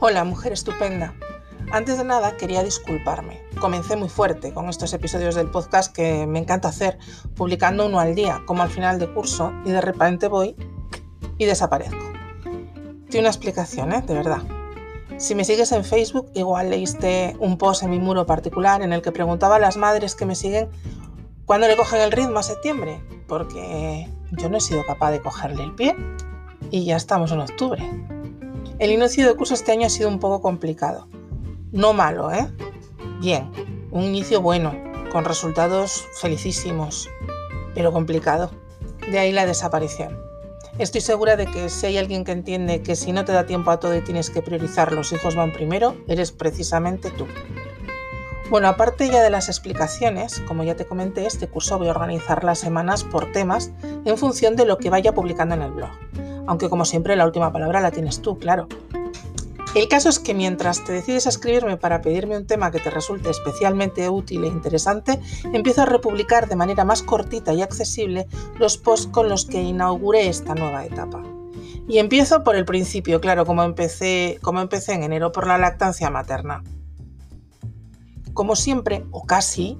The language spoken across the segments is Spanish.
Hola, mujer estupenda. Antes de nada quería disculparme. Comencé muy fuerte con estos episodios del podcast que me encanta hacer, publicando uno al día, como al final de curso, y de repente voy y desaparezco. Tiene una explicación, ¿eh? De verdad. Si me sigues en Facebook, igual leíste un post en mi muro particular en el que preguntaba a las madres que me siguen cuándo le cogen el ritmo a septiembre, porque yo no he sido capaz de cogerle el pie y ya estamos en octubre. El inicio de curso este año ha sido un poco complicado. No malo, ¿eh? Bien, un inicio bueno, con resultados felicísimos, pero complicado. De ahí la desaparición. Estoy segura de que si hay alguien que entiende que si no te da tiempo a todo y tienes que priorizar, los hijos van primero, eres precisamente tú. Bueno, aparte ya de las explicaciones, como ya te comenté, este curso voy a organizar las semanas por temas en función de lo que vaya publicando en el blog aunque como siempre la última palabra la tienes tú, claro. El caso es que mientras te decides a escribirme para pedirme un tema que te resulte especialmente útil e interesante, empiezo a republicar de manera más cortita y accesible los posts con los que inauguré esta nueva etapa. Y empiezo por el principio, claro, como empecé, como empecé en enero por la lactancia materna. Como siempre, o casi,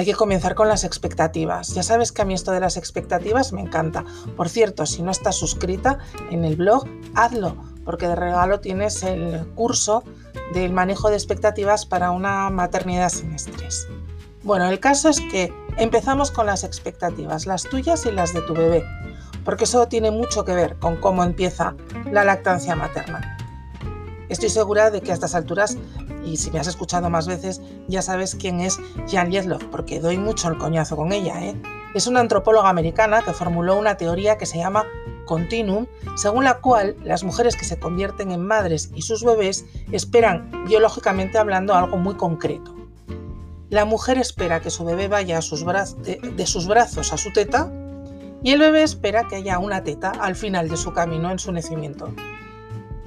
hay que comenzar con las expectativas. Ya sabes que a mí esto de las expectativas me encanta. Por cierto, si no estás suscrita en el blog, hazlo, porque de regalo tienes el curso del manejo de expectativas para una maternidad sin estrés. Bueno, el caso es que empezamos con las expectativas, las tuyas y las de tu bebé, porque eso tiene mucho que ver con cómo empieza la lactancia materna. Estoy segura de que a estas alturas y si me has escuchado más veces, ya sabes quién es Jan Yedlov, porque doy mucho el coñazo con ella. ¿eh? Es una antropóloga americana que formuló una teoría que se llama continuum, según la cual las mujeres que se convierten en madres y sus bebés esperan, biológicamente hablando, algo muy concreto. La mujer espera que su bebé vaya a sus de sus brazos a su teta y el bebé espera que haya una teta al final de su camino en su nacimiento.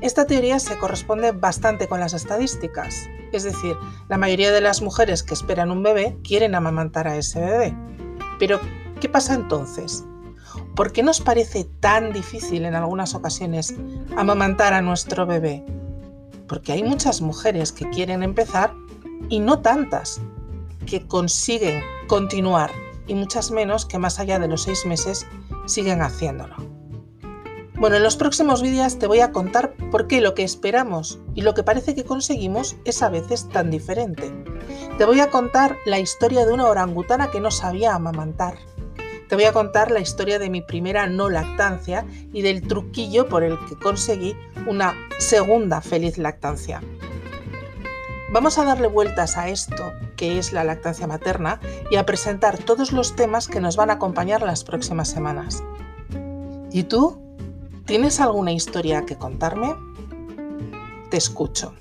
Esta teoría se corresponde bastante con las estadísticas, es decir, la mayoría de las mujeres que esperan un bebé quieren amamantar a ese bebé. Pero, ¿qué pasa entonces? ¿Por qué nos parece tan difícil en algunas ocasiones amamantar a nuestro bebé? Porque hay muchas mujeres que quieren empezar y no tantas que consiguen continuar y muchas menos que más allá de los seis meses siguen haciéndolo. Bueno, en los próximos vídeos te voy a contar por qué lo que esperamos y lo que parece que conseguimos es a veces tan diferente. Te voy a contar la historia de una orangutana que no sabía amamantar. Te voy a contar la historia de mi primera no lactancia y del truquillo por el que conseguí una segunda feliz lactancia. Vamos a darle vueltas a esto que es la lactancia materna y a presentar todos los temas que nos van a acompañar las próximas semanas. ¿Y tú? ¿Tienes alguna historia que contarme? Te escucho.